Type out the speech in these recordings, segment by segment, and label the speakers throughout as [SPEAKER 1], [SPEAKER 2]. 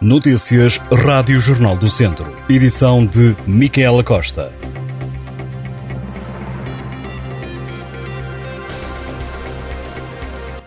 [SPEAKER 1] Notícias Rádio Jornal do Centro. Edição de Micaela Costa.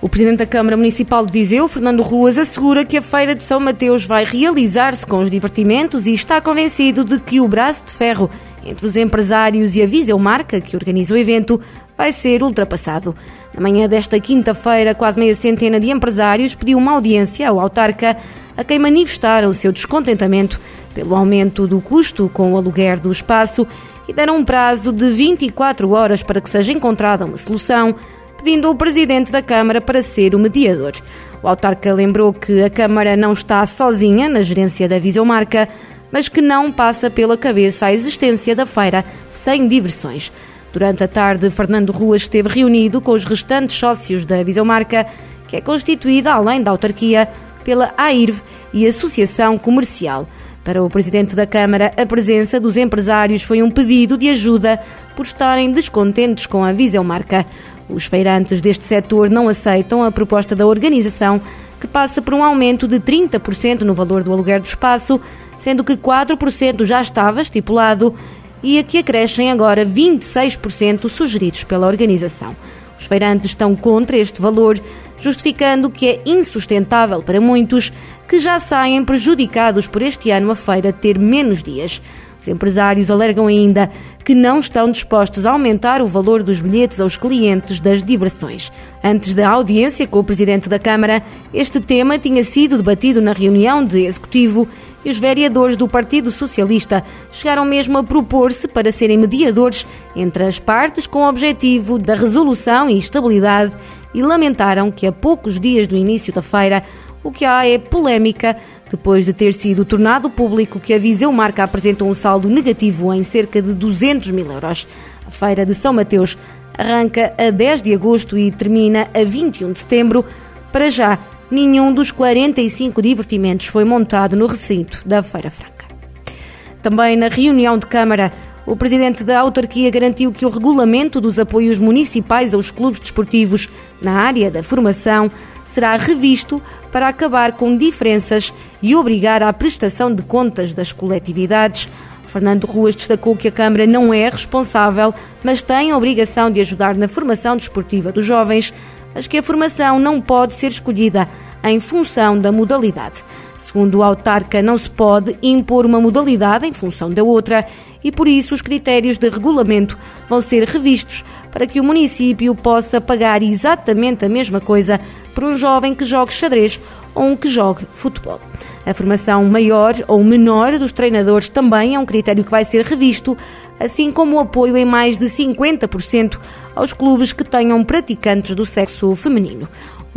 [SPEAKER 2] O Presidente da Câmara Municipal de Viseu, Fernando Ruas, assegura que a Feira de São Mateus vai realizar-se com os divertimentos e está convencido de que o braço de ferro entre os empresários e a Viseu Marca, que organiza o evento, vai ser ultrapassado. Na manhã desta quinta-feira, quase meia centena de empresários pediu uma audiência ao autarca a quem manifestaram o seu descontentamento pelo aumento do custo com o aluguer do espaço e deram um prazo de 24 horas para que seja encontrada uma solução pedindo ao Presidente da Câmara para ser o mediador. O autarca lembrou que a Câmara não está sozinha na gerência da Viseu Marca, mas que não passa pela cabeça a existência da feira sem diversões. Durante a tarde, Fernando Ruas esteve reunido com os restantes sócios da Viseu Marca, que é constituída, além da autarquia, pela AIRV e Associação Comercial. Para o Presidente da Câmara, a presença dos empresários foi um pedido de ajuda por estarem descontentes com a Viseu Marca. Os feirantes deste setor não aceitam a proposta da organização, que passa por um aumento de 30% no valor do aluguer do espaço, sendo que 4% já estava estipulado e a que acrescem agora 26% sugeridos pela organização. Os feirantes estão contra este valor, justificando que é insustentável para muitos que já saem prejudicados por este ano a feira ter menos dias. Os empresários alegam ainda que não estão dispostos a aumentar o valor dos bilhetes aos clientes das diversões. Antes da audiência com o presidente da Câmara, este tema tinha sido debatido na reunião de executivo e os vereadores do Partido Socialista chegaram mesmo a propor-se para serem mediadores entre as partes com o objetivo da resolução e estabilidade e lamentaram que a poucos dias do início da feira o que há é polémica depois de ter sido tornado público que a Viseu Marca apresentou um saldo negativo em cerca de 200 mil euros. A Feira de São Mateus arranca a 10 de agosto e termina a 21 de setembro. Para já, nenhum dos 45 divertimentos foi montado no recinto da Feira Franca. Também na reunião de Câmara, o presidente da autarquia garantiu que o regulamento dos apoios municipais aos clubes desportivos na área da formação será revisto para acabar com diferenças e obrigar à prestação de contas das coletividades. Fernando Ruas destacou que a Câmara não é responsável, mas tem a obrigação de ajudar na formação desportiva dos jovens, mas que a formação não pode ser escolhida em função da modalidade. Segundo o autarca, não se pode impor uma modalidade em função da outra e, por isso, os critérios de regulamento vão ser revistos para que o município possa pagar exatamente a mesma coisa por um jovem que jogue xadrez ou um que jogue futebol. A formação maior ou menor dos treinadores também é um critério que vai ser revisto, assim como o apoio em mais de 50% aos clubes que tenham praticantes do sexo feminino.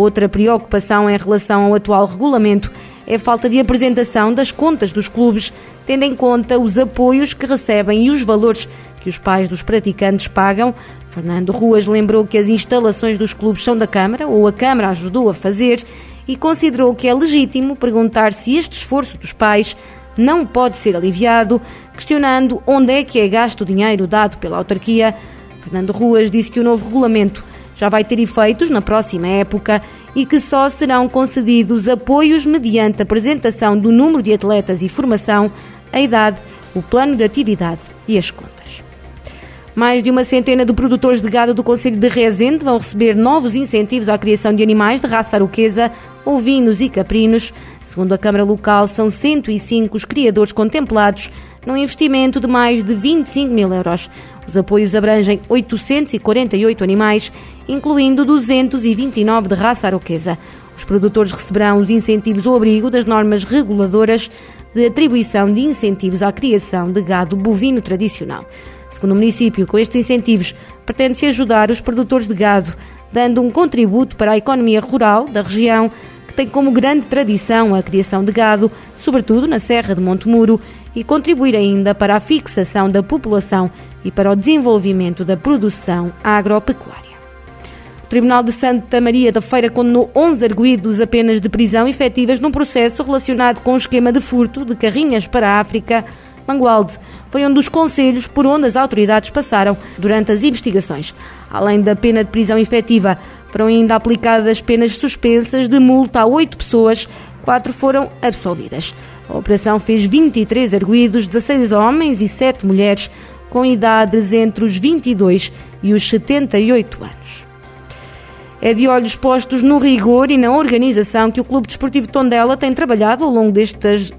[SPEAKER 2] Outra preocupação em relação ao atual regulamento é a falta de apresentação das contas dos clubes, tendo em conta os apoios que recebem e os valores que os pais dos praticantes pagam. Fernando Ruas lembrou que as instalações dos clubes são da Câmara ou a Câmara ajudou a fazer e considerou que é legítimo perguntar se este esforço dos pais não pode ser aliviado, questionando onde é que é gasto o dinheiro dado pela autarquia. Fernando Ruas disse que o novo regulamento já vai ter efeitos na próxima época e que só serão concedidos apoios mediante apresentação do número de atletas e formação, a idade, o plano de atividade e as contas. Mais de uma centena de produtores de gado do Conselho de Rezende vão receber novos incentivos à criação de animais de raça aroquesa, ovinos e caprinos. Segundo a Câmara Local, são 105 os criadores contemplados num investimento de mais de 25 mil euros. Os apoios abrangem 848 animais, incluindo 229 de raça aroquesa. Os produtores receberão os incentivos ao abrigo das normas reguladoras de atribuição de incentivos à criação de gado bovino tradicional. Segundo o município, com estes incentivos, pretende-se ajudar os produtores de gado, dando um contributo para a economia rural da região, que tem como grande tradição a criação de gado, sobretudo na Serra de Montemuro, e contribuir ainda para a fixação da população e para o desenvolvimento da produção agropecuária. O Tribunal de Santa Maria da Feira condenou 11 arguídos apenas de prisão efetivas num processo relacionado com o esquema de furto de carrinhas para a África. Mangualde foi um dos conselhos por onde as autoridades passaram durante as investigações. Além da pena de prisão efetiva, foram ainda aplicadas penas suspensas de multa a oito pessoas quatro foram absolvidas. A operação fez 23 arguídos, 16 homens e 7 mulheres, com idades entre os 22 e os 78 anos. É de olhos postos no rigor e na organização que o Clube Desportivo Tondela tem trabalhado ao longo destas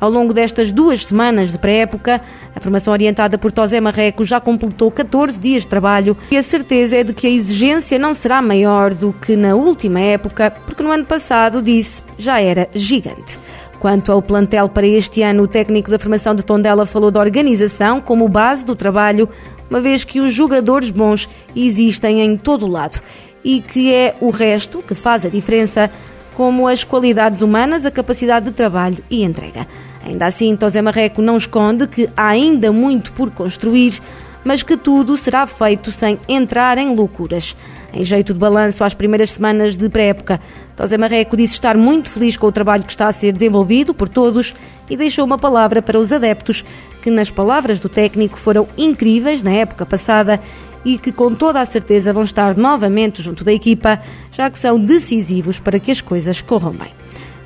[SPEAKER 2] ao longo destas duas semanas de pré-época, a formação orientada por Tosé Marreco já completou 14 dias de trabalho e a certeza é de que a exigência não será maior do que na última época, porque no ano passado, disse, já era gigante. Quanto ao plantel para este ano, o técnico da formação de Tondela falou da organização como base do trabalho, uma vez que os jogadores bons existem em todo o lado e que é o resto que faz a diferença, como as qualidades humanas, a capacidade de trabalho e entrega. Ainda assim, Tosé Marreco não esconde que há ainda muito por construir, mas que tudo será feito sem entrar em loucuras. Em jeito de balanço às primeiras semanas de pré-época, Tosé Marreco disse estar muito feliz com o trabalho que está a ser desenvolvido por todos e deixou uma palavra para os adeptos, que, nas palavras do técnico, foram incríveis na época passada e que com toda a certeza vão estar novamente junto da equipa, já que são decisivos para que as coisas corram bem.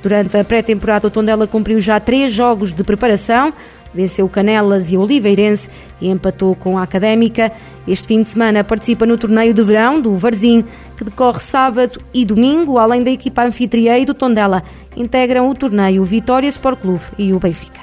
[SPEAKER 2] Durante a pré-temporada, o Tondela cumpriu já três jogos de preparação, venceu Canelas e Oliveirense e empatou com a Académica. Este fim de semana participa no torneio de verão do Varzim, que decorre sábado e domingo, além da equipa anfitriã e do Tondela. Integram o torneio Vitória Sport Clube e o Benfica.